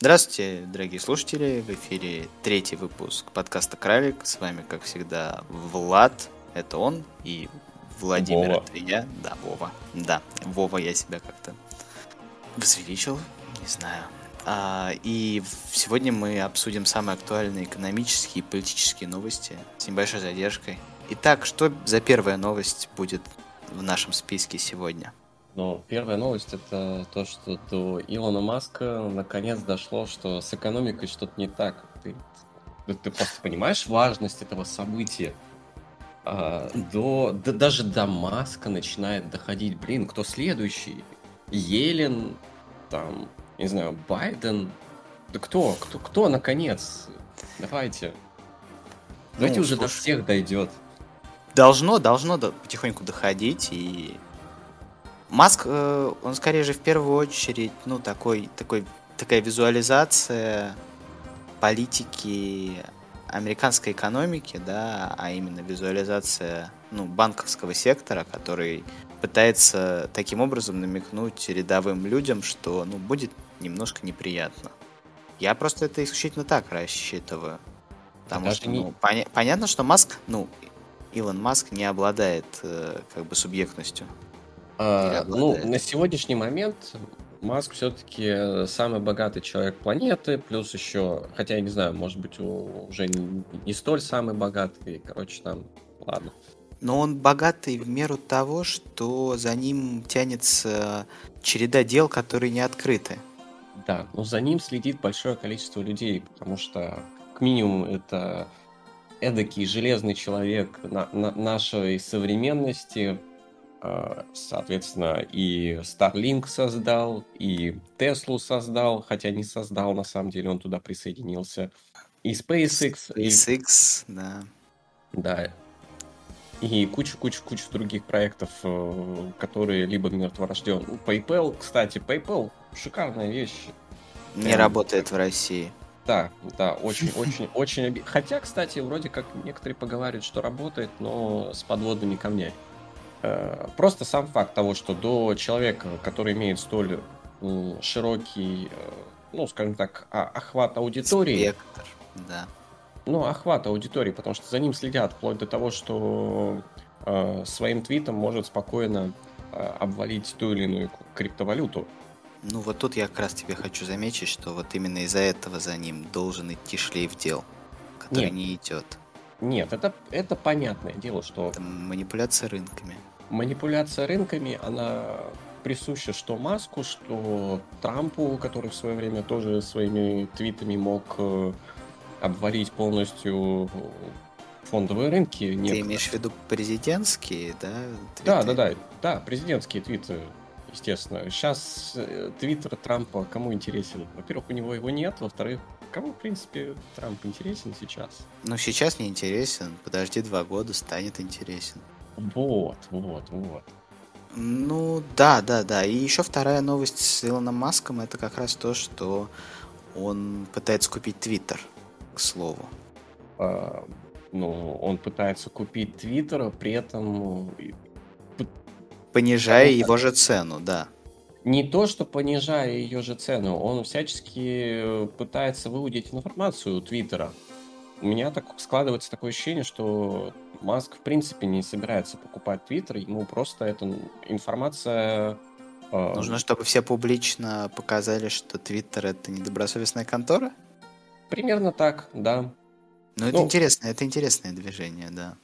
Здравствуйте, дорогие слушатели. В эфире третий выпуск подкаста «Кралик». С вами, как всегда, Влад, это он, и Владимир, Вова. это я. Да, Вова. Да, Вова, я себя как-то возвеличил, не знаю. А, и сегодня мы обсудим самые актуальные экономические и политические новости с небольшой задержкой. Итак, что за первая новость будет в нашем списке сегодня? Ну, первая новость это то, что до Илона Маска наконец дошло, что с экономикой что-то не так. Ты, да ты просто понимаешь важность этого события. А, до, да даже до Маска начинает доходить, блин, кто следующий? Елен, там, не знаю, Байден. Да кто, кто, кто, наконец? Давайте. Давайте Ну, уже до слушай. всех дойдет. Должно, должно до- потихоньку доходить, и Маск, э, он скорее же в первую очередь, ну, такой, такой, такая визуализация политики американской экономики, да, а именно визуализация, ну, банковского сектора, который пытается таким образом намекнуть рядовым людям, что, ну, будет немножко неприятно. Я просто это исключительно так рассчитываю. Потому Даже что, не- ну, поня- понятно, что Маск, ну, Илон Маск не обладает э, как бы субъектностью. А, ну, на сегодняшний момент Маск все-таки самый богатый человек планеты, плюс еще, хотя я не знаю, может быть, уже не, не столь самый богатый, короче, там, ладно. Но он богатый в меру того, что за ним тянется череда дел, которые не открыты. Да, но за ним следит большое количество людей, потому что, к минимуму, это эдакий железный человек на- на- нашей современности, Соответственно, и Starlink создал, и Теслу создал, хотя не создал, на самом деле он туда присоединился. И SpaceX, и- SpaceX, да. да, и кучу-кучу-кучу других проектов, э, которые либо мертворожден. PayPal, кстати, PayPal шикарная вещь. Не Прям работает в России. Да, да, очень, очень, очень. Хотя, кстати, вроде как некоторые поговаривают, что работает, но с подводными камнями. Э, Просто сам факт того, что до человека, который имеет столь широкий, э, ну, скажем так, а- охват аудитории, Спектр, да. ну, охват аудитории, потому что за ним следят, вплоть до того, что э, своим твитом может спокойно э, обвалить ту или иную криптовалюту. Ну вот тут я как раз тебе хочу заметить, что вот именно из-за этого за ним должен идти шлейф дел, который Нет. не идет. Нет, это, это понятное дело, что Это манипуляция рынками. манипуляция рынками, она присуща что Маску, что Трампу, который в свое время тоже своими твитами мог э, обвалить полностью фондовые рынки. Ты некогда. имеешь в виду президентские, да? Да, твиты? да, да, да, президентские твиты, естественно. Сейчас твиттер Трампа кому интересен? Во-первых, у него его нет, во-вторых, кому, в принципе, Трамп интересен сейчас? Ну, сейчас не интересен. Подожди два года, станет интересен. Вот, вот, вот. Ну, да, да, да. И еще вторая новость с Илоном Маском это как раз то, что он пытается купить Твиттер, к слову. А, ну, он пытается купить Твиттер, при этом э, Понижая его же цену, да. Не то, что понижая ее же цену, он всячески э, пытается выудить информацию у Твиттера. У меня так складывается такое ощущение, что Маск в принципе не собирается покупать Твиттер, ему просто эта информация... э, Нужно, чтобы все публично показали, что Твиттер это недобросовестная контора. Примерно так, да. Ну, это Ну. интересно, это интересное движение, да.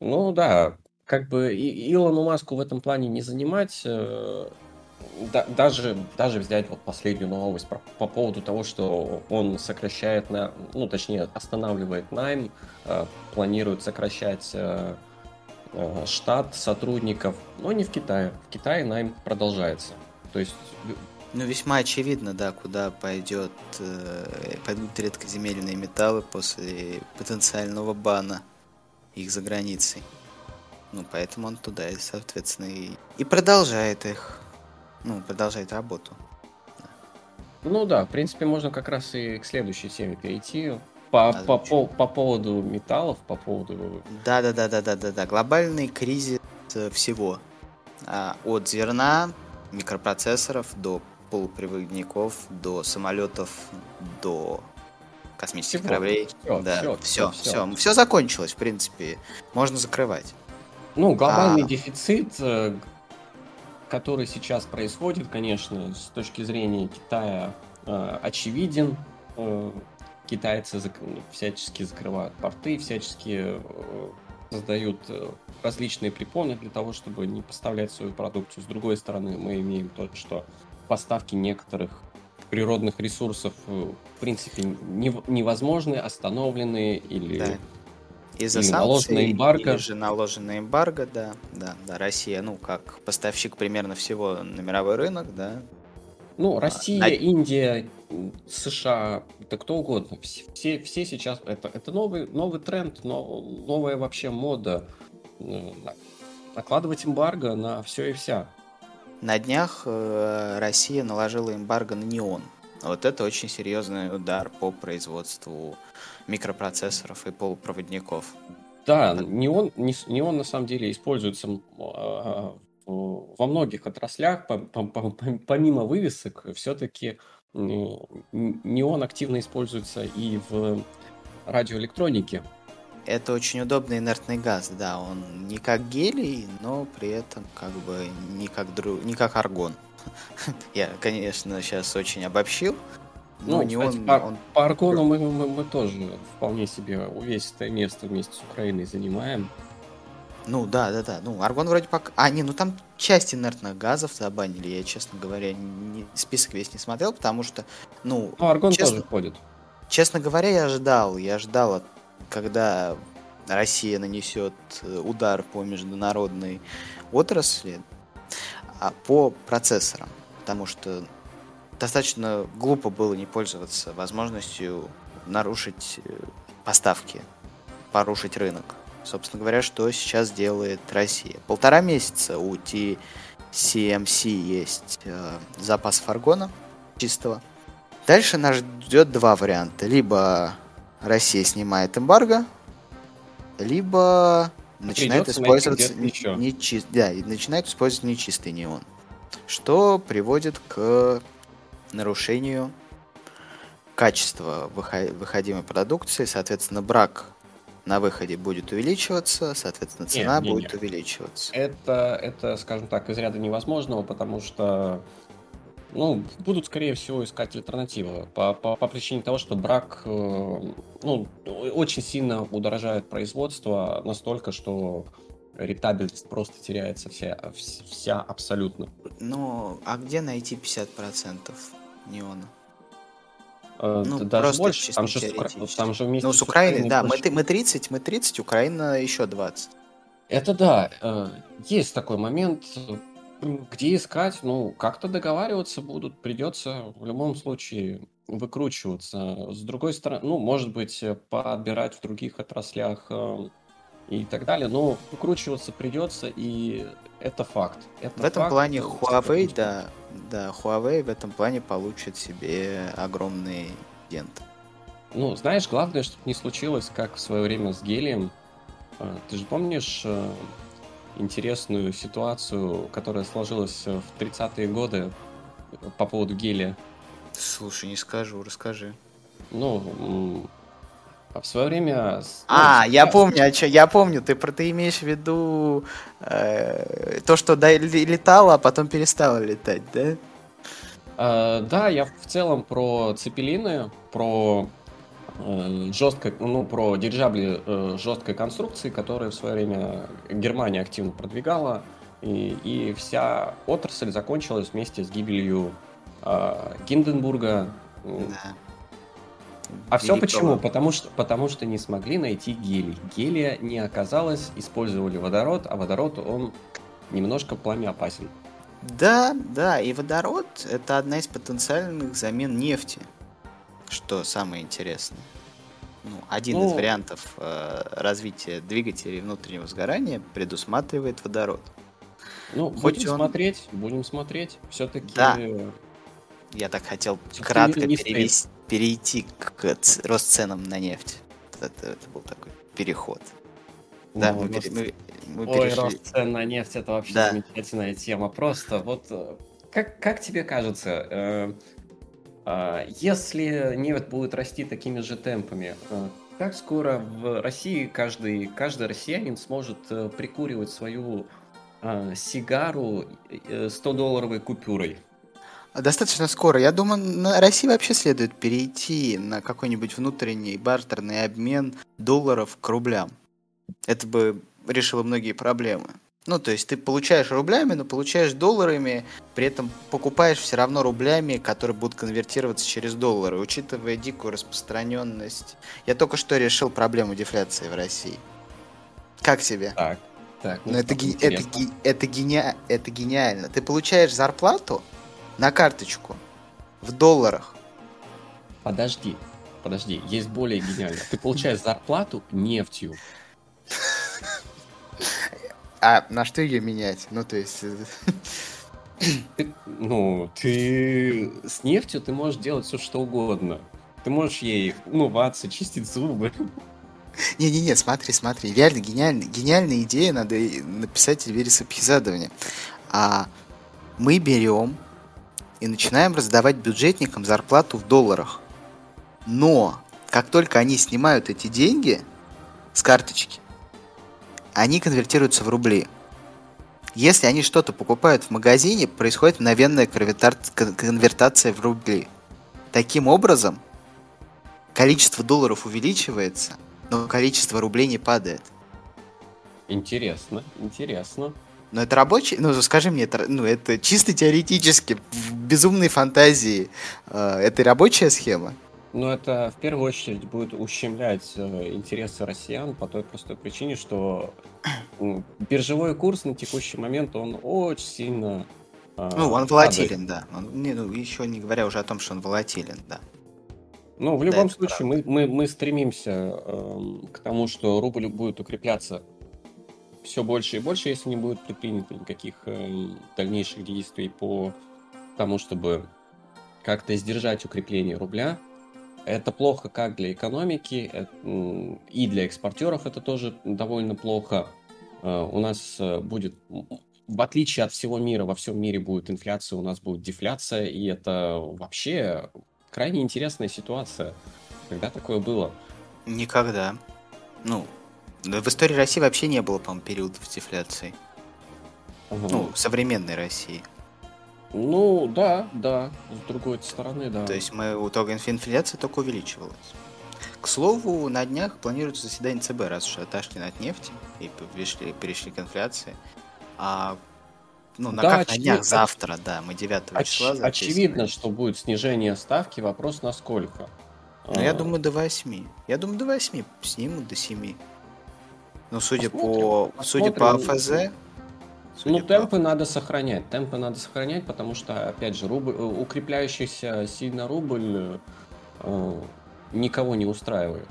Ну да, как бы и Илону Маску в этом плане не занимать. Э, да- даже, даже взять вот последнюю новость про- по поводу того, что он сокращает, на, ну точнее останавливает найм, э, планирует сокращать э, э, штат сотрудников, но не в Китае. В Китае найм продолжается. То есть Ну, весьма очевидно, да, куда пойдет, э, пойдут редкоземельные металлы после потенциального бана их за границей. Ну, поэтому он туда, и, соответственно, и, и продолжает их. Ну, продолжает работу. Ну да, в принципе, можно как раз и к следующей теме перейти. По, по, по, по поводу металлов, по поводу... Да, да, да, да, да, да, да. Глобальный кризис э, всего. А, от зерна, микропроцессоров до полупроводников до самолетов, до космических Всего. кораблей. Всё, да, всё, все, всё, все, все, закончилось, в принципе, можно закрывать. Ну, глобальный А. дефицит, э, который сейчас происходит, конечно, с точки зрения Китая, э, очевиден. Э, Китайцы зак- всячески закрывают порты, всячески э, создают э, различные препоны для того, чтобы не поставлять свою продукцию. С другой стороны, мы имеем то, что поставки некоторых природных ресурсов э, в принципе нев- невозможны, остановлены или Да. Из-за Или санкций, эмбарго. или же наложенная эмбарго, да, да, да, Россия, ну, как поставщик примерно всего на мировой рынок, да, Ну, Россия, на- Индия, США, да кто угодно. Все, все, сейчас... Это, это новый, новый тренд, но, новая вообще мода. э, на- Накладывать эмбарго на все и вся. На днях э, Россия наложила эмбарго на неон. Вот это очень серьезный удар по производству микропроцессоров и полупроводников. Да, неон, неон на самом деле используется а, в- во многих отраслях, по- по- по- по- помимо вывесок, все-таки неон активно используется и в радиоэлектронике. Это очень удобный инертный газ, да, он не как гелий, но при этом как бы не как, дру... не как аргон. Я, конечно, сейчас очень обобщил, Ну, не кстати, он, по, он по Аргону мы, мы- мы тоже вполне себе увесистое место вместе с Украиной занимаем. Ну да, да, да. Ну, аргон вроде пока. А, не, ну там часть инертных газов забанили. Я, честно говоря, не... список весь не смотрел, потому что, ну, Ну, Аргон Честно? тоже ходит. честно говоря, я ждал. Я ждал, когда Россия нанесет э, удар по международной отрасли, по процессорам. Потому что достаточно глупо было не пользоваться возможностью нарушить э, поставки, порушить рынок. Собственно говоря, что сейчас делает Россия. Полтора месяца у TCMC есть э, запас фаргона чистого. Дальше нас ждет два варианта. Либо Россия снимает эмбарго, либо начинает использоваться где-то ещё. нечи- да, и начинает использовать нечистый неон, что приводит к нарушению качества выхо- выходимой продукции, соответственно, брак на выходе будет увеличиваться, соответственно, цена не, не. будет увеличиваться. Это, это, скажем так, из ряда невозможного, потому что ну, будут, скорее всего, искать альтернативы. По, по, по причине того, что брак э, ну, очень сильно удорожает производство настолько, что рентабельность просто теряется вся, вс- вся абсолютно. Ну, а где найти 50% неона? Э, Ну, даже просто больше, там же, там же вместе Ну, с Украиной, да, мы, больше. мы 30, мы 30, Украина еще 20. Это да, э, есть такой момент, где искать, ну, как-то договариваться будут, придется в любом случае выкручиваться. С другой стороны, ну, может быть, э, подбирать в других отраслях э, и так далее, но выкручиваться придется, и это факт. Это В этом факт, плане э, Huawei, да, да, Huawei в этом плане получит себе огромный дент. Ну, знаешь, главное, чтобы не случилось, как в свое время с гелием. Э, Ты же помнишь э, интересную ситуацию, которая сложилась в 30-е годы по поводу гелия? Слушай, не скажу, расскажи. Ну, в свое время... с- А, ну, я помню, а чё, я помню, ты ты имеешь в виду э, то, что да, летало, а потом перестало летать, да? э, Да, я в целом про цепелины, про жесткой, ну, про дирижабли э, жесткой конструкции, которые в свое время Германия активно продвигала, и, и вся отрасль закончилась вместе с гибелью э, Гинденбурга. Да. А все почему? Потому что, потому что не смогли найти гелий. Гелия не оказалось, использовали водород, а водород, он немножко пламя опасен. Да, да, и водород это одна из потенциальных замен нефти, что самое интересное. Ну, один из Ну. вариантов э, развития двигателей внутреннего сгорания предусматривает водород. Ну, Хоть будем он- смотреть, будем смотреть. Все-таки Да. Я так хотел Всё-таки кратко не стоит. перевес- перейти к рост ценам на нефть. Это, это был такой переход. Да, мы, пере- мы- мы Ой, перешли. рост цен на нефть это вообще Да. замечательная тема. Просто вот э, как, как тебе кажется, э, если нефть будет расти такими же темпами, э, как скоро в России каждый, каждый россиянин сможет э, прикуривать свою э, сигару э, 100-долларовой купюрой? Достаточно скоро. Я думаю, на России вообще следует перейти на какой-нибудь внутренний бартерный обмен долларов к рублям. Это бы решило многие проблемы. Ну, то есть ты получаешь рублями, но получаешь долларами, при этом покупаешь все равно рублями, которые будут конвертироваться через доллары, учитывая дикую распространенность. Я только что решил проблему дефляции в России. Как тебе? Так, так. Ну, это, ге- это, ге- это, гени- это гениально. Ты получаешь зарплату на карточку в долларах. Подожди, подожди, есть более гениально. Ты получаешь зарплату нефтью. А на что ее менять? Ну, то есть... э, Ты, ну, ты с нефтью ты можешь делать все что угодно. Ты можешь ей умываться, чистить зубы. Не-не-не, смотри, смотри, реально гениальная, гениальная идея, надо написать Эльвире Сапхизадовне. А мы берем и начинаем раздавать бюджетникам зарплату в долларах. Но, как только они снимают эти деньги с карточки, они конвертируются в рубли. Если они что-то покупают в магазине, происходит мгновенная конвертация в рубли. Таким образом, количество долларов увеличивается, но количество рублей не падает. Интересно, интересно. Но это рабочий, ну скажи мне, это, ну это чисто теоретически, в безумной фантазии, э, это рабочая схема? Но это в первую очередь будет ущемлять э, интересы россиян по той простой причине, что биржевой курс на текущий момент он очень сильно э, Ну, он падает. волатилен, да. Он, не, ну, еще не говоря уже о том, что он волатилен, да. Ну, в Да, любом это случае, мы, мы, мы стремимся эм, к тому, что рубль будет укрепляться все больше и больше, если не будет предпринято никаких эм, дальнейших действий по тому, чтобы как-то сдержать укрепление рубля. Это плохо как для экономики, э, и для экспортеров это тоже довольно плохо. Э, У нас э, будет, в отличие от всего мира, во всем мире будет инфляция, у нас будет дефляция, и это вообще крайне интересная ситуация. Когда такое было? Никогда. Ну, в истории России вообще не было, по-моему, периодов дефляции. Ну, современной России. Ну, да, да. С другой стороны, да. То есть мы у того инф- инфляция только увеличивалась. К слову, на днях планируется заседание ЦБ, раз уж отошли от нефти и перешли, перешли к инфляции. А ну, на Да, как на очевид- днях завтра, да, мы 9 Оч- числа записываем. очевидно, что будет снижение ставки. Вопрос на сколько? Ну, я А, думаю, до 8. Я думаю, до 8 снимут до 7. Ну, судя Посмотрим, по судя по посмотрим. Ну, темпы надо сохранять. Темпы надо сохранять, потому что, опять же, рубль, э, укрепляющийся сильно рубль э, никого не устраивает.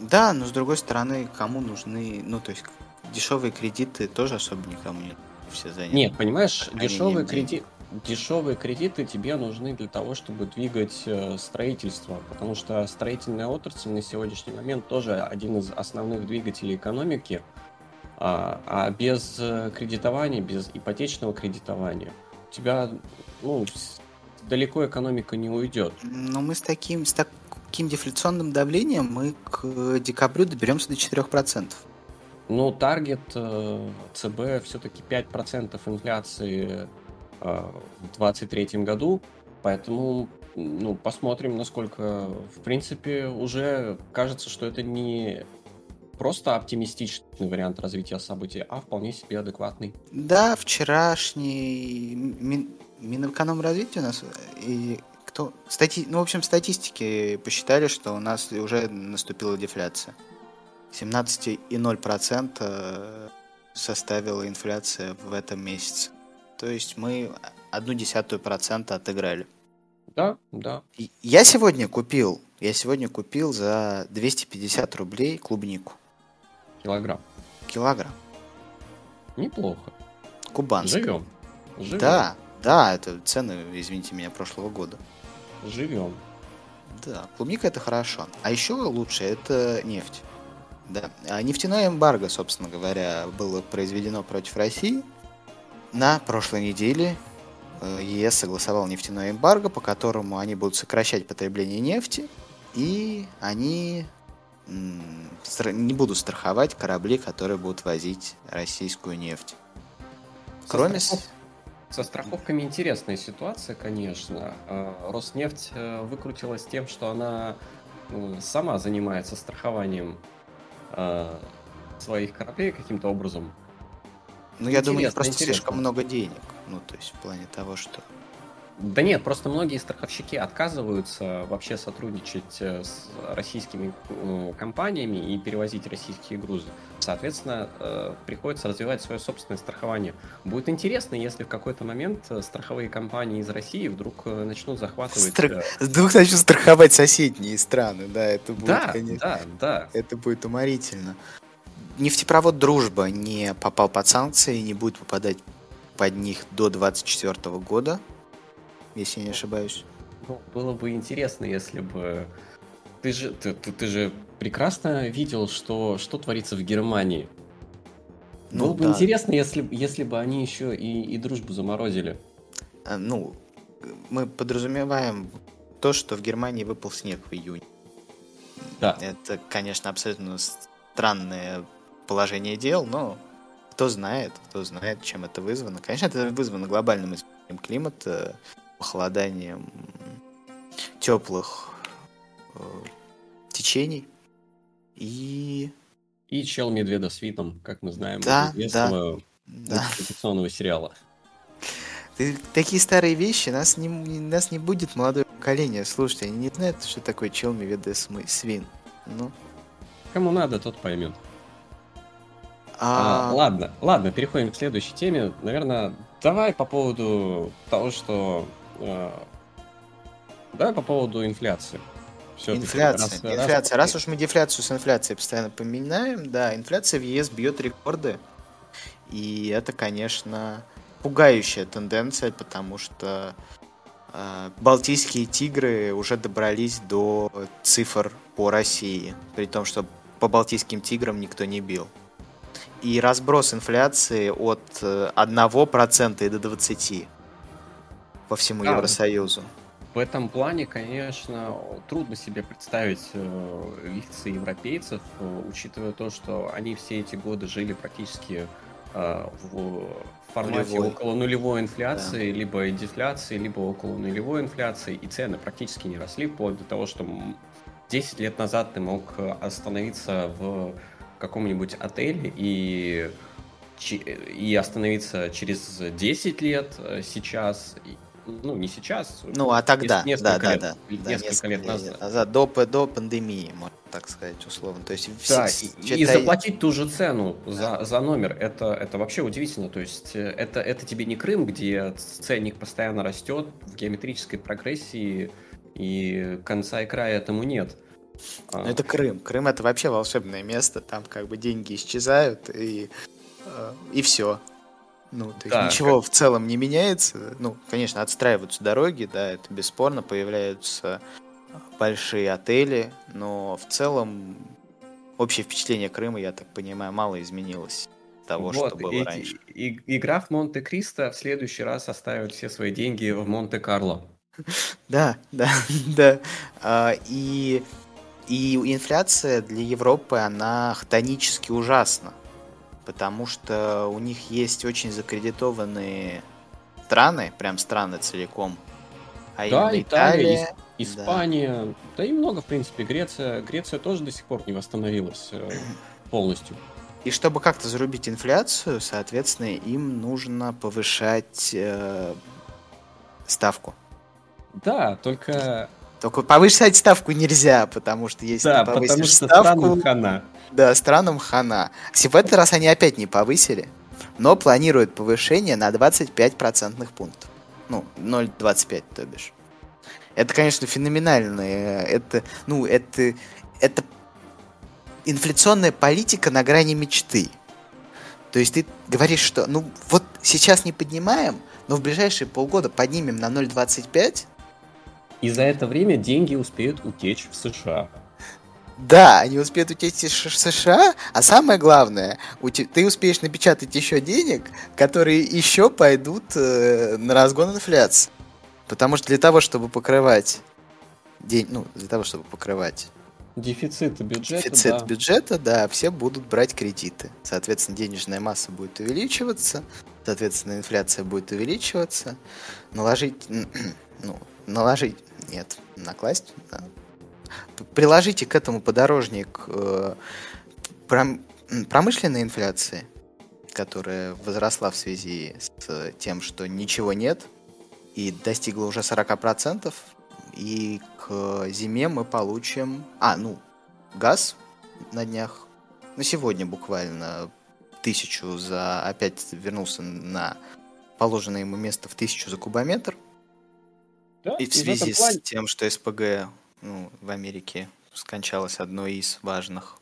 Да, но с другой стороны, кому нужны, ну, то есть дешевые кредиты тоже особо никому не все заняты. Нет, понимаешь, дешевые, мере, креди... дешевые кредиты тебе нужны для того, чтобы двигать э, строительство, потому что строительная отрасль на сегодняшний момент тоже один из основных двигателей экономики, а, а без э, кредитования, без ипотечного кредитования у тебя ну, далеко экономика не уйдет. Но мы с таким, с таким дефляционным давлением мы к декабрю доберемся до 4%. Но таргет э, ЦБ все-таки 5% инфляции э, в 2023 году, поэтому ну, посмотрим, насколько, в принципе, уже кажется, что это не просто оптимистичный вариант развития событий, а вполне себе адекватный. Да, вчерашний Мин, Минэкономразвитие у нас и кто стати, ну в общем статистики посчитали, что у нас уже наступила дефляция. 17,0% составила инфляция в этом месяце. То есть мы одну десятую процента отыграли. Да, да. Я сегодня купил, я сегодня купил за 250 рублей клубнику. Килограмм. Килограмм. Неплохо. Кубанская. Живем. Живем. Да, да, это цены, извините меня, прошлого года. Живем. Да, клубника это хорошо. А еще лучше это нефть. Да. А нефтяное эмбарго, собственно говоря, было произведено против России на прошлой неделе. э, ЕС согласовал нефтяное эмбарго, по которому они будут сокращать потребление нефти, и они не будут страховать корабли, которые будут возить российскую нефть. Кроме... Со страховками интересная ситуация, конечно. А, Роснефть э, выкрутилась тем, что она ну, сама занимается страхованием своих кораблей каким-то образом. Ну, я думаю, просто интересно. слишком много денег. Ну, то есть в плане того, что да нет, просто многие страховщики отказываются вообще сотрудничать э, с российскими э, компаниями и перевозить российские грузы. Соответственно, э, приходится развивать свое собственное страхование. Будет интересно, если в какой-то момент страховые компании из России вдруг начнут захватывать... Стра... Вдруг начнут страховать соседние страны, да, это будет, да, конечно... Да, да. Это будет уморительно. Нефтепровод «Дружба» не попал под санкции и не будет попадать под них до 2024 года если не ошибаюсь. Ну, было бы интересно, если бы... Ты же, ты, ты, ты же прекрасно видел, что, что творится в Германии. Ну, было да. бы интересно, если, если бы они еще и, и дружбу заморозили. А, ну, мы подразумеваем то, что в Германии выпал снег в июне. Да. Это, конечно, абсолютно странное положение дел, но кто знает, кто знает, чем это вызвано. Конечно, это вызвано глобальным изменением климата, похолоданием теплых э, течений. И... И чел медведа с видом, как мы знаем, да, известного да, да. сериала. Ты, такие старые вещи, нас не, нас не будет молодое поколение. Слушайте, они не знают, что такое чел медведа свин. Ну. Кому надо, тот поймет. А... А, ладно, ладно, переходим к следующей теме. Наверное, давай по поводу того, что Э, давай по поводу инфляции. Инфляция. Раз, инфляция. Раз... раз уж мы дефляцию с инфляцией постоянно поминаем, да, инфляция в ЕС бьет рекорды. И это, конечно, пугающая тенденция, потому что э, балтийские тигры уже добрались до цифр по России, при том, что по балтийским тиграм никто не бил. И разброс инфляции от 1% э, и до 20% по всему да, Евросоюзу. В этом плане, конечно, трудно себе представить э, лица европейцев, э, учитывая то, что они все эти годы жили практически э, в формате нулевой. около нулевой инфляции, да. либо дефляции, либо около нулевой инфляции, и цены практически не росли, вплоть до того, что 10 лет назад ты мог остановиться в каком-нибудь отеле и и остановиться через 10 лет сейчас, ну, не сейчас. Ну, а тогда, несколько да, лет, да, да. Несколько, несколько лет назад. назад до, до пандемии, можно так сказать, условно. То есть, да, все, и, и заплатить ту же цену да. за, за номер, это, это вообще удивительно. То есть, э, это, это тебе не Крым, где ценник постоянно растет в геометрической прогрессии, и конца и края этому нет. Ну, это Крым. Крым это вообще волшебное место. Там как бы деньги исчезают, и, э, и все. Ну, то есть да, ничего как... в целом не меняется. Ну, конечно, отстраиваются дороги, да, это бесспорно, появляются большие отели, но в целом общее впечатление Крыма, я так понимаю, мало изменилось того, вот, что было эти, раньше. И, игра в Монте-Кристо в следующий раз оставит все свои деньги в Монте-Карло. Да, да, да. А, и, и инфляция для Европы, она хтонически ужасна потому что у них есть очень закредитованные страны, прям страны целиком. А да, Италия, Италия Испания, да. да и много, в принципе, Греция. Греция тоже до сих пор не восстановилась э, полностью. И чтобы как-то зарубить инфляцию, соответственно, им нужно повышать э, ставку. Да, только... Только повышать ставку нельзя, потому что если да, ты потому что ставку... хана. Да, странам хана. В этот раз они опять не повысили, но планируют повышение на 25 процентных пунктов. Ну, 0,25, то бишь. Это, конечно, феноменально. Это, ну, это, это инфляционная политика на грани мечты. То есть ты говоришь, что ну вот сейчас не поднимаем, но в ближайшие полгода поднимем на 0,25. И за это время деньги успеют утечь в США. Да, они успеют утечь из США, а самое главное, ты успеешь напечатать еще денег, которые еще пойдут э, на разгон инфляции. Потому что для того, чтобы покрывать день, ну, для того, чтобы покрывать Дефицит бюджета. Дефицит да. бюджета, да, все будут брать кредиты. Соответственно, денежная масса будет увеличиваться, соответственно, инфляция будет увеличиваться. Наложить, ну, наложить, нет, накласть, да. приложите к этому подорожник э, пром, промышленной инфляции, которая возросла в связи с тем, что ничего нет, и достигла уже 40%, и к зиме мы получим... А, ну, газ на днях. На сегодня буквально тысячу за... Опять вернулся на положенное ему место в тысячу за кубометр. Да? И в связи в плане... с тем, что СПГ ну, в Америке скончалось одно из важных.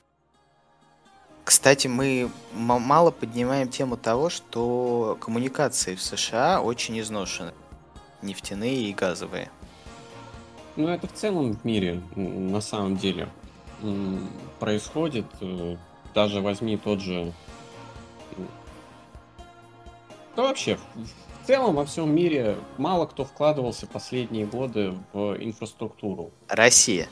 Кстати, мы мало поднимаем тему того, что коммуникации в США очень изношены. Нефтяные и газовые. Ну, это в целом в мире, на самом деле, происходит. Э, даже возьми тот же... Да вообще, в целом во всем мире мало кто вкладывался последние годы в инфраструктуру. Россия.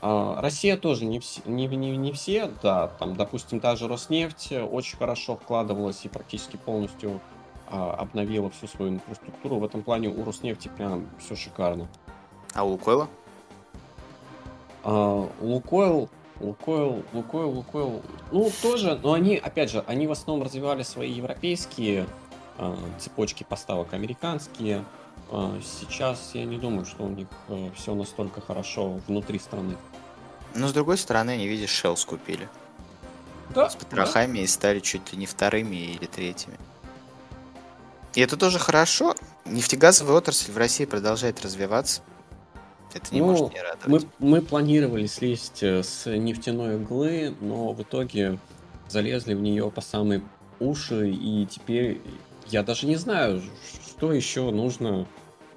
А, Россия тоже не, вс- не, не, не все, да, там, допустим, даже Роснефть очень хорошо вкладывалась и практически полностью а, обновила всю свою инфраструктуру. В этом плане у Роснефти прям все шикарно. А у Лукойла? А, Лукойл, Лукойл, Лукойл, Лукойл, ну тоже, но они, опять же, они в основном развивали свои европейские цепочки поставок, американские. А, сейчас я не думаю, что у них а, все настолько хорошо внутри страны. Но с другой стороны, они, видишь, Shell скупили. Да, с потрохами да. и стали чуть ли не вторыми или третьими. И это тоже хорошо. Нефтегазовая отрасль в России продолжает развиваться. Это не ну, может не радовать. Мы, мы планировали слезть э, с нефтяной иглы, но в итоге залезли в нее по самые уши, и теперь я даже не знаю, что еще нужно.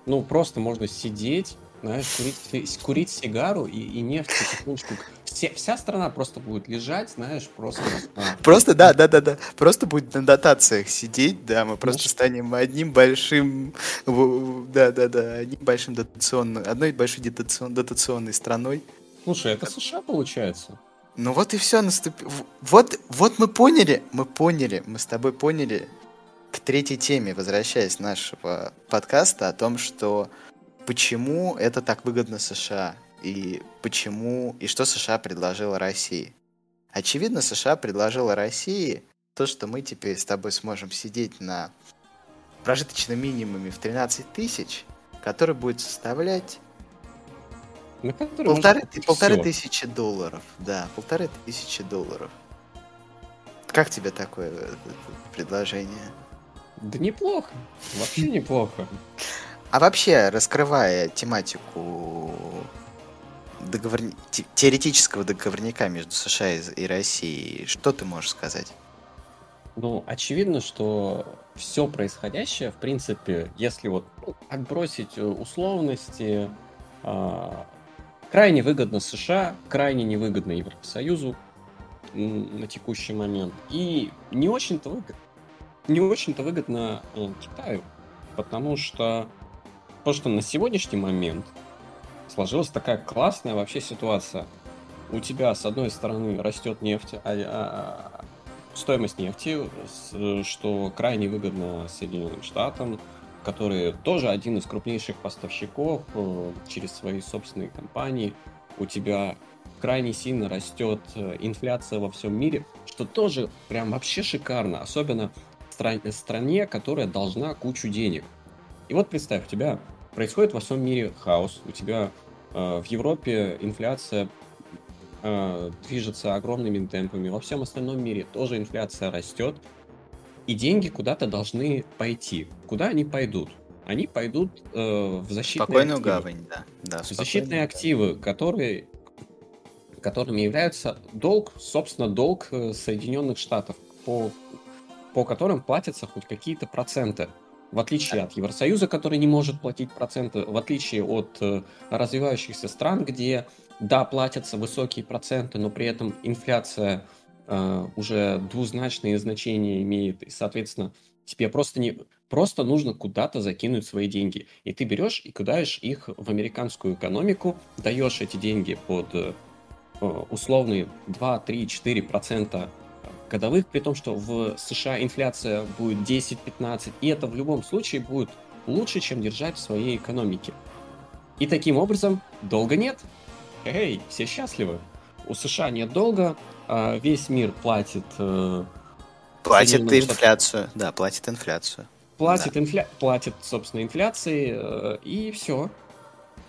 Ну, просто можно сидеть, знаешь, курить, курить сигару и, и нефть потихонечку все, вся страна просто будет лежать, знаешь, просто... А, просто, да, да, да, да. Просто будет на дотациях сидеть, да, мы просто станем одним большим... Да, да, да, одним большим дотационным... Одной большой дотацион, дотационной страной. Слушай, это США получается? Ну вот и все наступило. Вот, вот мы поняли, мы поняли, мы с тобой поняли к третьей теме, возвращаясь нашего подкаста, о том, что почему это так выгодно США и почему, и что США предложила России. Очевидно, США предложила России то, что мы теперь с тобой сможем сидеть на прожиточном минимуме в 13 тысяч, который будет составлять на полторы, полторы тысячи долларов. Да, полторы тысячи долларов. Как тебе такое э, предложение? Да неплохо. Вообще неплохо. А вообще, раскрывая тематику договор... теоретического договорника между США и Россией, что ты можешь сказать? Ну, очевидно, что все происходящее, в принципе, если вот ну, отбросить э, условности, э, крайне выгодно США, крайне невыгодно Евросоюзу на текущий момент. И не очень-то выгодно. Не очень-то выгодно э, Китаю, потому что, потому что на сегодняшний момент сложилась такая классная вообще ситуация. У тебя, с одной стороны, растет нефть, а, а, а, стоимость нефти, что крайне выгодно Соединенным Штатам, которые тоже один из крупнейших поставщиков э, через свои собственные компании. У тебя крайне сильно растет э, инфляция во всем мире, что тоже прям вообще шикарно, особенно в стране, которая должна кучу денег. И вот представь, у тебя происходит во всем мире хаос, у тебя э, в Европе инфляция э, движется огромными темпами, во всем остальном мире тоже инфляция растет, и деньги куда-то должны пойти. Куда они пойдут? Они пойдут э, в защитные Спокойную активы. гавань, да. да защитные активы, которые которыми являются долг, собственно, долг э, Соединенных Штатов, по, по которым платятся хоть какие-то проценты. В отличие от Евросоюза, который не может платить проценты, в отличие от э, развивающихся стран, где, да, платятся высокие проценты, но при этом инфляция э, уже двузначные значения имеет, и, соответственно, тебе просто не просто нужно куда-то закинуть свои деньги. И ты берешь и кидаешь их в американскую экономику, даешь эти деньги под э, условные 2, 3, 4 процента годовых, при том, что в США инфляция будет 10-15, и это в любом случае будет лучше, чем держать в своей экономике. И таким образом долга нет. Эй, все счастливы. У США нет долга, а весь мир платит... Э, платит инфляцию, да, платит инфляцию. Платит, да. инфля... платит собственно, инфляции, э, и все.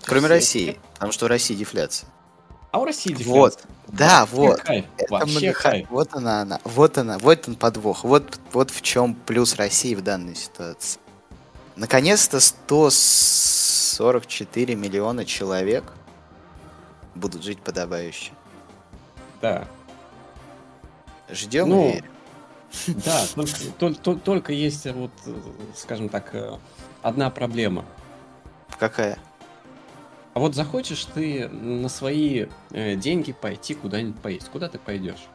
Кроме. России, потому что у России дефляция. А у России дефляция. Вот, да, вот. Кайф. Это Вообще кайф. Вот она, она. Вот она, вот он подвох. Вот, вот в чем плюс России в данной ситуации. Наконец-то 144 миллиона человек будут жить подобающе. Да. Ждем ну, и. Да, только, только, только есть вот, скажем так, одна проблема. Какая? А вот захочешь ты на свои э, деньги пойти куда-нибудь поесть, куда ты пойдешь?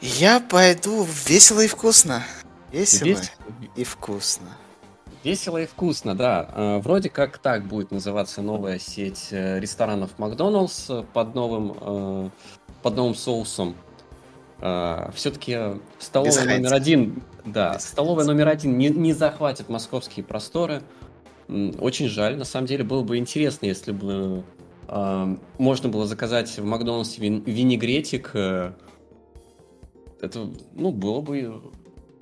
Я пойду весело и вкусно. Весело Вес... и вкусно. Весело и вкусно, да. Э, вроде как так будет называться новая сеть э, ресторанов Макдоналдс под новым, под новым соусом. Все-таки столовая номер один, да, Без столовая номер один не, не захватит московские просторы. Очень жаль. На самом деле было бы интересно, если бы э, можно было заказать в Макдональдсе вин- винегретик. Э, это, ну, было бы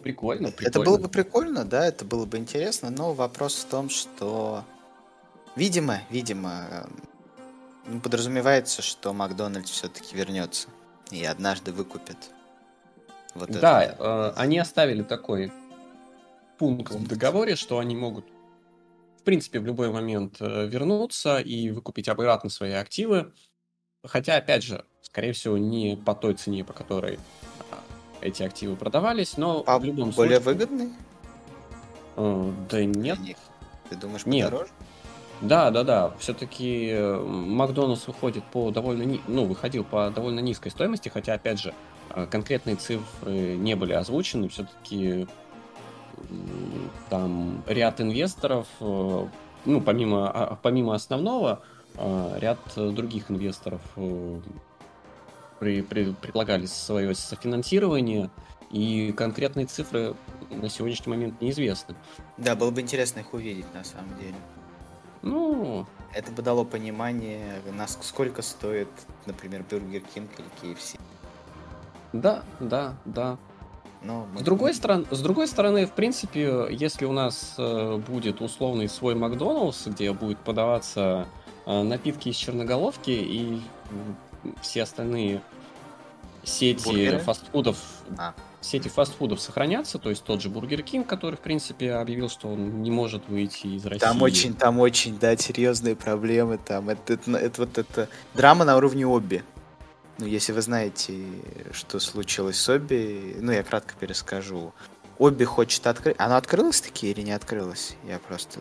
прикольно, прикольно. Это было бы прикольно, да, это было бы интересно, но вопрос в том, что, видимо, видимо, подразумевается, что Макдональдс все-таки вернется и однажды выкупит. Вот да, это. Э, они оставили такой пункт в договоре, что они могут принципе, в любой момент э, вернуться и выкупить обратно свои активы. Хотя, опять же, скорее всего, не по той цене, по которой а, эти активы продавались, но по в любом более случае... выгодный? Э, да нет. Ты думаешь, нет. подороже? Да, да, да. Все-таки э, Макдональдс выходит по довольно ну, выходил по довольно низкой стоимости, хотя, опять же, конкретные цифры не были озвучены. Все-таки там ряд инвесторов, э, ну, помимо, а, помимо основного, э, ряд других инвесторов э, при, при, предлагали свое софинансирование, и конкретные цифры на сегодняшний момент неизвестны. Да, было бы интересно их увидеть на самом деле. Ну... Это бы дало понимание, насколько стоит, например, Burger King или KFC. Да, да, да. Но мы... с, другой стороны, с другой стороны, в принципе, если у нас э, будет условный свой Макдоналдс, где будет подаваться э, напитки из черноголовки и все остальные сети Бургеры? фастфудов, а. сети фастфудов сохранятся, то есть тот же Бургер Кинг, который, в принципе, объявил, что он не может выйти из России. Там очень, там очень, да, серьезные проблемы, там, это, это, это вот это драма на уровне OBI. Ну, если вы знаете, что случилось с OBI, ну, я кратко перескажу. OBI хочет открыть... Она открылась таки или не открылась? Я просто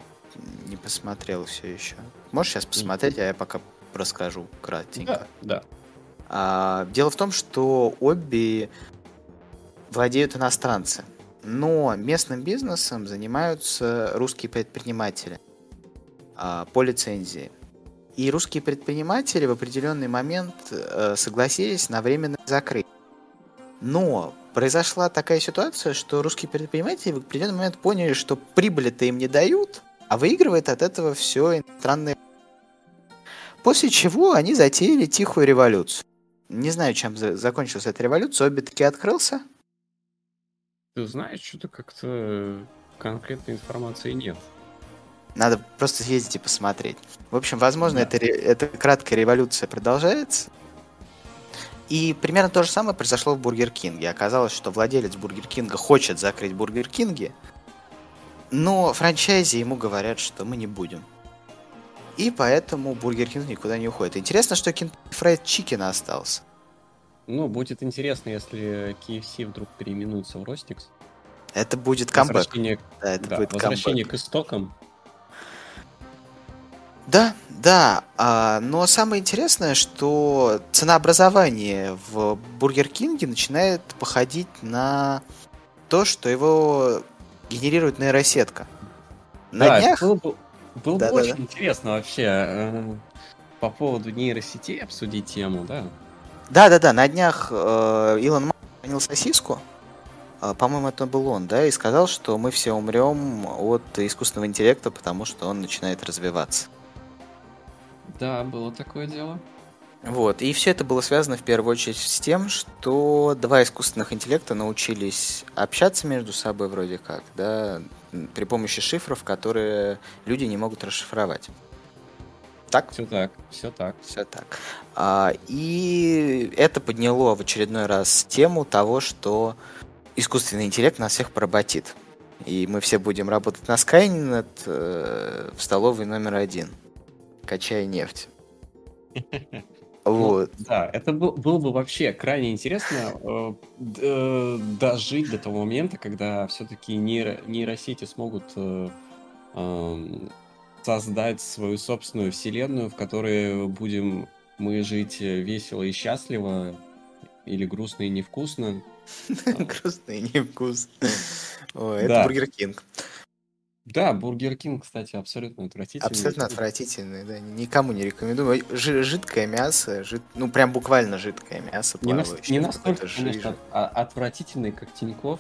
не посмотрел все еще. Можешь сейчас посмотреть, а я пока расскажу кратенько. Да, да. А, дело в том, что Обби владеют иностранцы, но местным бизнесом занимаются русские предприниматели а, по лицензии. И русские предприниматели в определенный момент э, согласились на временное закрытие. Но произошла такая ситуация, что русские предприниматели в определенный момент поняли, что прибыли-то им не дают, а выигрывает от этого все иностранные. После чего они затеяли тихую революцию. Не знаю, чем за- закончилась эта революция. OBI таки открылся. Ты знаешь, что-то как-то конкретной информации нет. Надо просто съездить и посмотреть. В общем, возможно, да. эта, эта краткая революция продолжается. И примерно то же самое произошло в Бургер Кинге. Оказалось, что владелец Бургер Кинга хочет закрыть Бургер Кинги, но франчайзи ему говорят, что мы не будем. И поэтому Бургер Кинг никуда не уходит. Интересно, что Kentucky Fried Chicken остался. Ну, будет интересно, если KFC вдруг переименуется в Ростикс. Это будет камбэк. Возвращение, Да, это да, будет возвращение камбэк. к истокам. Да, да. а, но самое интересное, что ценообразование в Бургер Кинге начинает походить на то, что его генерирует нейросетка. На Да, днях... было бы, было бы Да-да-да. очень интересно вообще э, по поводу нейросетей обсудить тему, да. Да-да-да, на днях э, Илон Маск хранил сосиску, э, по-моему, это был он, да, и сказал, что мы все умрем от искусственного интеллекта, потому что он начинает развиваться. Да, было такое дело. Вот, и все это было связано в первую очередь с тем, что два искусственных интеллекта научились общаться между собой вроде как, да, при помощи шифров, которые люди не могут расшифровать. Так? Все так, все так. Все так. А, и это подняло в очередной раз тему того, что искусственный интеллект нас всех поработит. И мы все будем работать на Skynet э, в столовой номер один, качая нефть. Вот. Да, это был- было бы вообще крайне интересно э, э, дожить до того момента, когда все-таки нейросети смогут э, эм, создать свою собственную вселенную, в которой будем мы жить э, весело и счастливо, или грустно и невкусно. Грустно и невкусно. Ой, это. Бургер Кинг. Да, Бургер Кинг, кстати, абсолютно отвратительный. Абсолютно отвратительный, да. Никому не рекомендую. Жи- жидкое мясо, жид- ну прям буквально жидкое мясо, Не, нас- не настолько, конечно, а- отвратительный, как Тиньков.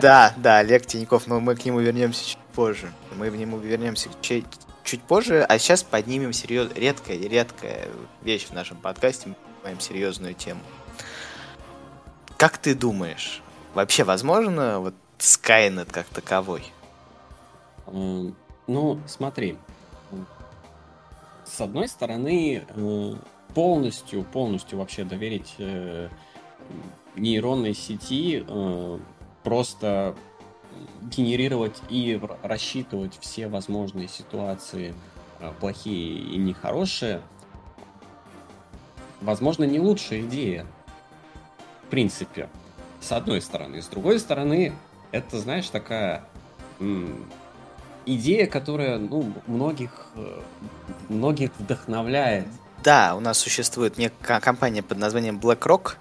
Да, да, Олег Тиньков, но мы к нему вернемся чуть позже. Мы к нему вернемся чуть, чуть позже, а сейчас поднимем серьез... редкая, редкая вещь в нашем подкасте, мы поднимаем серьезную тему. Как ты думаешь, вообще возможно вот Skynet как таковой? Эм, Ну, смотри. С одной стороны, э, полностью, полностью вообще доверить э, нейронной сети, э, просто генерировать и рассчитывать все возможные ситуации, э, плохие и нехорошие, возможно, не лучшая идея. В принципе, с одной стороны. С другой стороны, это, знаешь, такая идея, которая, ну, многих, э, многих вдохновляет. Да, у нас существует некая компания под названием BlackRock,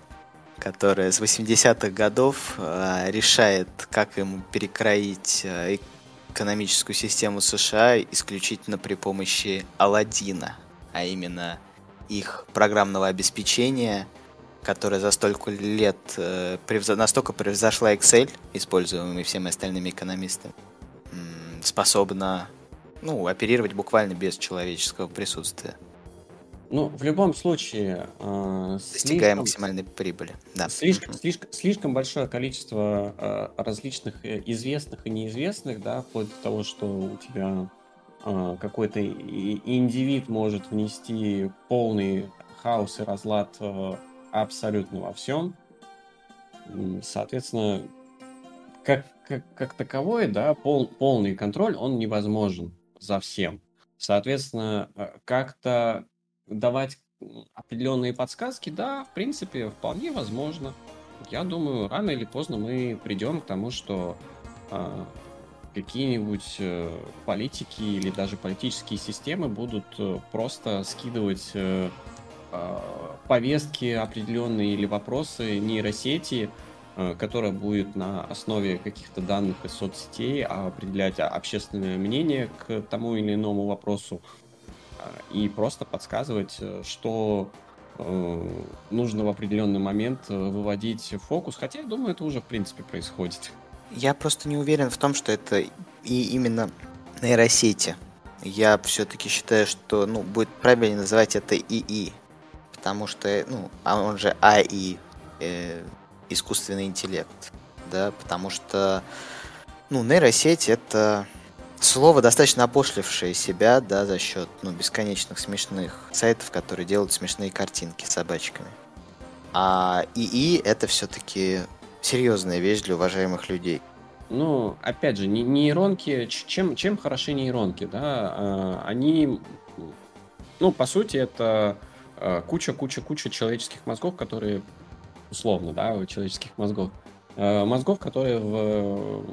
которая с 80-х годов э, решает, как ему перекроить э, экономическую систему США исключительно при помощи Алладина, а именно их программного обеспечения, которое за столько лет э, превзо- настолько превзошла Excel, используемый всеми остальными экономистами, способна ну, оперировать буквально без человеческого присутствия. Ну, в любом случае, э, достигая слишком- максимальной прибыли. Да. Слишком, слишком, слишком большое количество э, различных э, известных и неизвестных, да, вплоть до того, что у тебя э, какой-то индивид может внести полный хаос и разлад э, абсолютно во всем. Соответственно, как, как, как таковой, да, пол, полный контроль, он невозможен за всем. Соответственно, э, как-то давать определенные подсказки, да, в принципе, вполне возможно. Я думаю, рано или поздно мы придем к тому, что а, какие-нибудь э, политики или даже политические системы будут э, просто скидывать э, повестки определенные или вопросы нейросети, э, которая будет на основе каких-то данных из соцсетей определять общественное мнение к тому или иному вопросу а, и просто подсказывать, э, что э, нужно в определенный момент э, выводить фокус. Хотя, я думаю, это уже в принципе происходит. Я просто не уверен в том, что это и именно нейросети. Я все-таки считаю, что ну, будет правильнее называть это ИИ. Потому что, ну, а он же АИ, э, искусственный интеллект. Да, потому что, ну, нейросеть это слово, достаточно опошлившее себя, да, за счет, ну, бесконечных смешных сайтов, которые делают смешные картинки с собачками. А ИИ это все-таки серьезная вещь для уважаемых людей. Ну, опять же, не- нейронки, чем, чем хороши нейронки, да? А, Они, ну, по сути, это куча-куча-куча человеческих мозгов, которые, условно, да, человеческих мозгов, э, мозгов, которые в,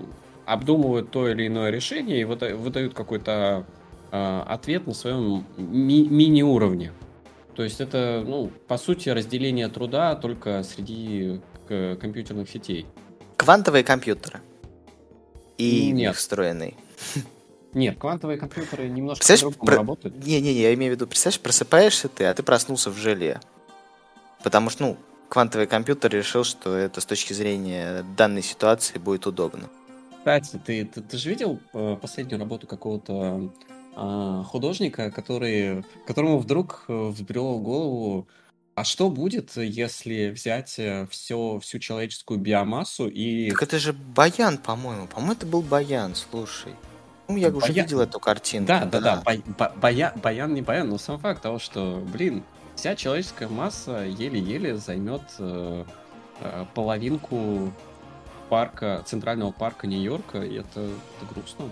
обдумывают то или иное решение и выдают какой-то э, ответ на своем ми- мини-уровне. То есть это, ну, по сути, разделение труда только среди компьютерных сетей. Квантовые компьютеры. И Нет. встроенный. Нет, квантовые компьютеры немножко по-другому про... работают. Не-не-не, я имею в виду, представляешь, просыпаешься ты, а ты проснулся в желе. Потому что, ну, квантовый компьютер решил, что это с точки зрения данной ситуации будет удобно. Кстати, ты, ты, ты же видел э, последнюю работу какого-то э, художника, который, которому вдруг э, взбрело в голову, а что будет, если взять все, всю человеческую биомассу и... Так это же Баян, по-моему. По-моему, это был Баян, слушай. Ну, я Баян... уже видел эту картинку. Да, да, да. да. Бай, бая, баян не Баян, но сам факт того, что, блин, вся человеческая масса еле-еле займет э, э, половинку парка, центрального парка Нью-Йорка, и это, это грустно.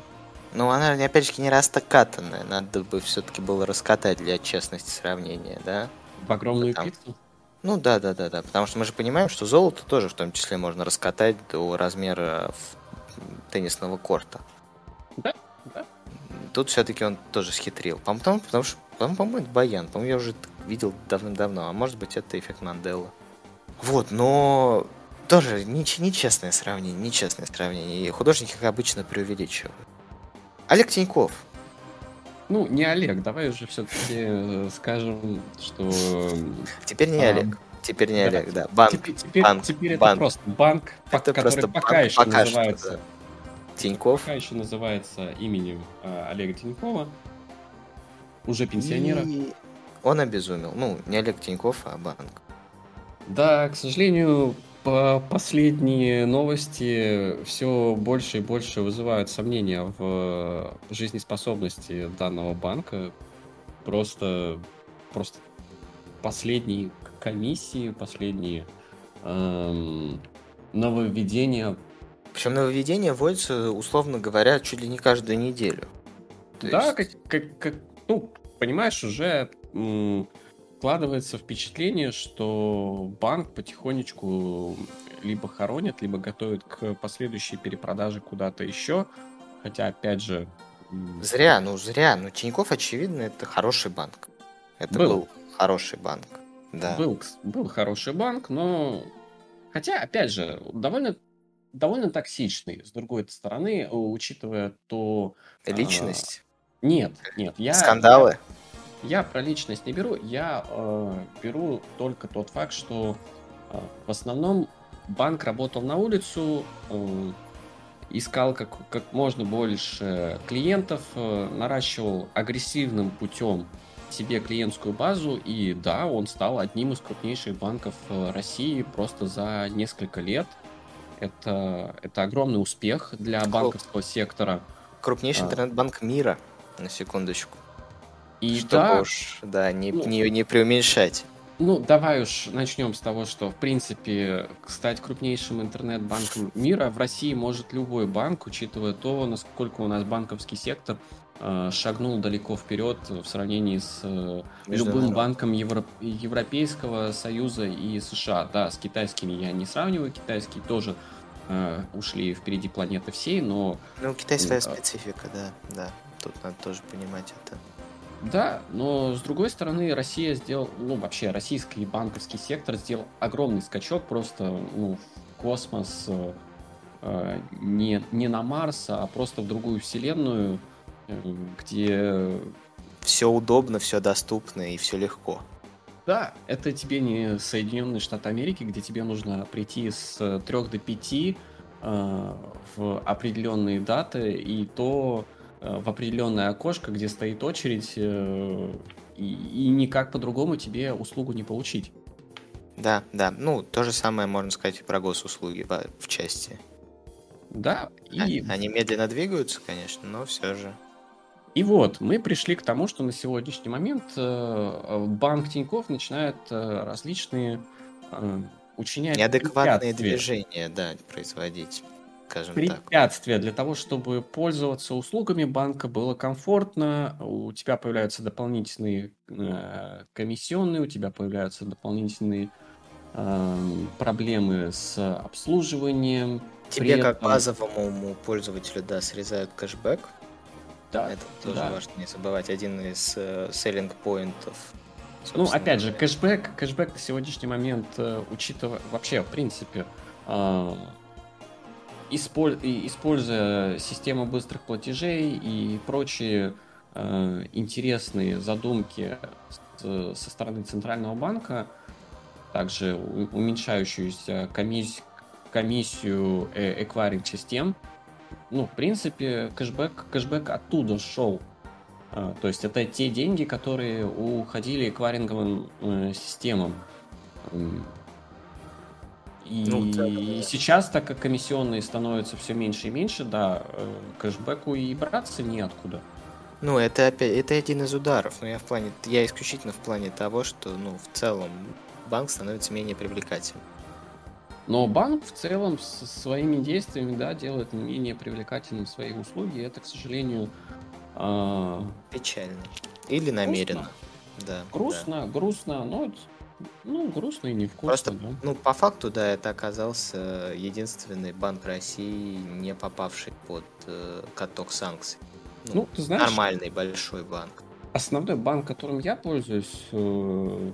Ну, она, опять же, не растокатанная. Надо бы все-таки было раскатать для честности сравнения, да? В огромную Потому... пиццу? Ну да, да, да, да. Потому что мы же понимаем, что золото тоже в том числе можно раскатать до размера теннисного корта. Тут все-таки он тоже схитрил. Потому, потому что, по-моему, это Баян. По-моему, я уже видел давным-давно. А может быть, это эффект Манделла. Вот, но тоже нечестное сравнение, нечестное сравнение. И художники, как обычно, преувеличивают. Олег Тиньков. Ну, не Олег, давай уже все-таки э, скажем, что... Теперь не а, Олег. Теперь не да, Олег, да. Банк. Теперь, теперь, банк, теперь банк. это просто банк, это который просто пока банк, еще пока называется... Что, да. Тиньков. Пока еще называется именем э, Олега Тинькова. Уже пенсионера. И он обезумел. Ну, не Олег Тиньков, а банк. Да, к сожалению, по последние новости все больше и больше вызывают сомнения в жизнеспособности данного банка. Просто, просто последние комиссии, последние эм, нововведения. Причем нововведения вводятся, условно говоря, чуть ли не каждую неделю. То да, есть... как, как, как, ну, понимаешь, уже складывается впечатление, что банк потихонечку либо хоронит, либо готовит к последующей перепродаже куда-то еще. Хотя, опять же... Зря, ну зря. Ну, Тиньков, очевидно, это хороший банк. Это был, был хороший банк. Да. Был, был хороший банк, но... Хотя, опять же, довольно довольно токсичный, с другой стороны, учитывая то... Личность? А, нет, нет. Я, Скандалы? Я, я про личность не беру, я э, беру только тот факт, что э, в основном банк работал на улицу, э, искал как, как можно больше клиентов, э, наращивал агрессивным путем себе клиентскую базу, и да, он стал одним из крупнейших банков э, России просто за несколько лет. Это, это огромный успех для банковского сектора. Крупнейший а. интернет-банк мира, на секундочку. И Чтобы да, уж, да, не, ну, не, не преуменьшать. Ну, давай уж начнем с того, что, в принципе, стать крупнейшим интернет-банком мира в России может любой банк, учитывая то, насколько у нас банковский сектор шагнул далеко вперед в сравнении с э, любым банком Евро... Европейского Союза и США. Да, с китайскими я не сравниваю, китайские тоже э, ушли впереди планеты всей, но... Ну, Китая своя специфика, да, да. Тут надо тоже понимать это. Да, но с другой стороны, Россия сделал, ну вообще российский банковский сектор сделал огромный скачок просто ну, в космос, э, э, не, не на Марс, а просто в другую вселенную, э, где... Все удобно, все доступно и все легко. Да, это тебе не Соединенные Штаты Америки, где тебе нужно прийти с 3 до 5 э, в определенные даты, и то Э, в определенное окошко, где стоит очередь, э, и, и никак по-другому тебе услугу не получить. Да, да. Ну, то же самое можно сказать и про госуслуги в части. Да, и... Они медленно двигаются, конечно, но все же. И вот, мы пришли к тому, что на сегодняшний момент э, банк Тиньков начинает различные учинять неадекватные движения, да, производить скажем препятствия так. для того, чтобы пользоваться услугами банка было комфортно, у тебя появляются дополнительные э, комиссионные, у тебя появляются дополнительные эм, проблемы с обслуживанием. Тебе, При как этом- базовому пользователю, да, срезают кэшбэк. Да, Это тоже да. важно не забывать. Один из э, селлинг поинтов. Ну, опять же, кэшбэк, кэшбэк на сегодняшний момент, э, учитывая вообще, в принципе, э, используя систему быстрых платежей и прочие э, интересные задумки со стороны Центрального банка, также уменьшающуюся комисс- комиссию э, эквайринг систем, ну, в принципе, кэшбэк, кэшбэк оттуда шел. А, То есть это те деньги, которые уходили эквайринговым э, системам. И Ну, да, да, да. сейчас, так как комиссионные становятся все меньше и меньше, да, э, кэшбэку и браться неоткуда. Ну, это опять, это один из ударов. Но я в плане, я исключительно в плане того, что, ну, в целом банк становится менее привлекательным. Но банк в целом со своими действиями, да, делает менее привлекательным свои услуги. И это, к сожалению, а, Печально. Или намеренно. Да. да. грустно, грустно, но ну, грустно и невкусно, Просто, да. ну, по факту, да, это оказался единственный банк России, не попавший под э, каток санкций. Ну, ты знаешь, нормальный большой банк. основной банк, которым я пользуюсь, э,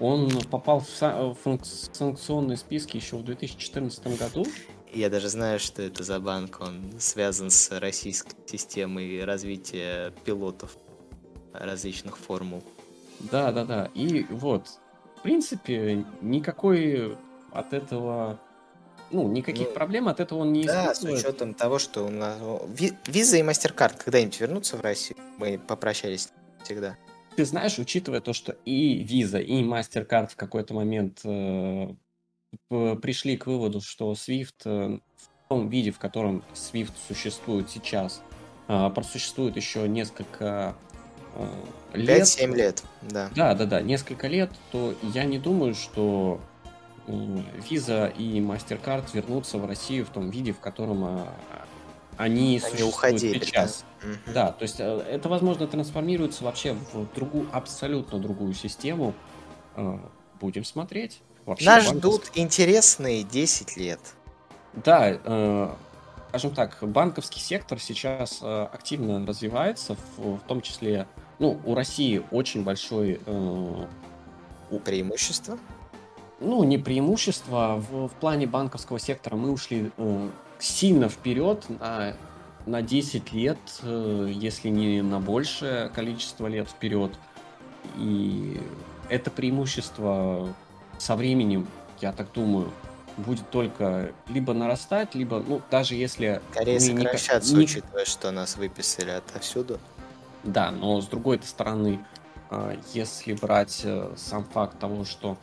он попал в са- в санк- санкционные списки еще в 2014 году. Я даже знаю, что это за банк. Он связан с российской системой развития пилотов различных формул. Да, да, да. И вот, в принципе, никакой от этого, ну, никаких Ну, проблем от этого он не Да, с испытывает. учетом того, что у нас Ви- виза и мастеркард когда-нибудь вернутся в Россию. Мы попрощались всегда. Ты знаешь, учитывая то, что и Visa, и MasterCard в какой-то момент э, пришли к выводу, что SWIFT э, в том виде, в котором SWIFT существует сейчас, э, просуществует еще несколько э, лет. 5-7 лет, да. Да, да, да, несколько лет, то я не думаю, что э, Visa и MasterCard вернутся в Россию в том виде, в котором а, они, Они уходили, сейчас. да. Да, то есть э, это, возможно, трансформируется вообще в другую, абсолютно другую систему. Э, Будем смотреть. Вообще, Нас банковск- ждут интересные 10 лет. Да, э, скажем так, банковский сектор сейчас э, активно развивается, в, в том числе, ну, у России очень большой, э, Преимущество. ну, не преимущество, в, в плане банковского сектора мы ушли э, сильно вперед на, на 10 лет, э, если не на большее количество лет вперед. И это преимущество со временем, я так думаю, будет только либо нарастать, либо, ну, даже если... Скорее сокращаться, ни- учитывая, что нас выписали отовсюду. Да, но с другой стороны, э, если брать э, сам факт того, что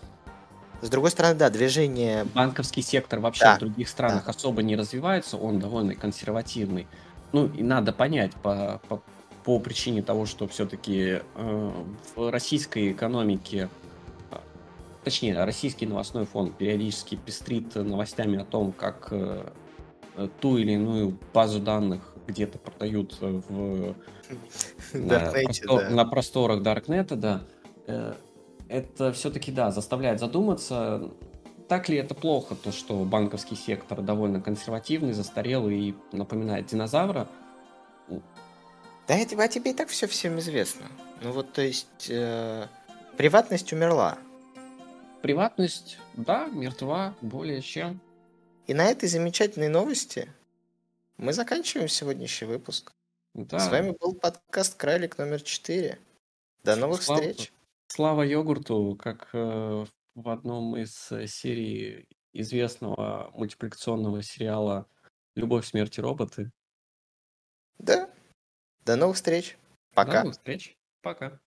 С другой стороны, да, движение... банковский сектор вообще Да, в других странах особо не развивается, он довольно консервативный. Ну, и надо понять по, по, по причине того, что все-таки в российской экономике, э, точнее, российский новостной фонд периодически пестрит новостями о том, как э, э, ту или иную базу данных где-то продают э, в на, простор- да. на просторах Даркнета, да. Это все-таки, да, заставляет задуматься, так ли это плохо, то, что банковский сектор довольно консервативный, застарелый и напоминает динозавра. Да, я тебе, а тебе и так все всем известно. Ну вот, то есть, э, приватность умерла. Приватность, да, мертва, более чем. И на этой замечательной новости мы заканчиваем сегодняшний выпуск. Да. С вами был подкаст Кралик номер 4. До новых Слава- встреч. Слава йогурту, как э, в одном из э, серий известного мультипликационного сериала «Любовь, смерть и роботы». Да. До новых встреч. До Пока. новых встреч. Пока.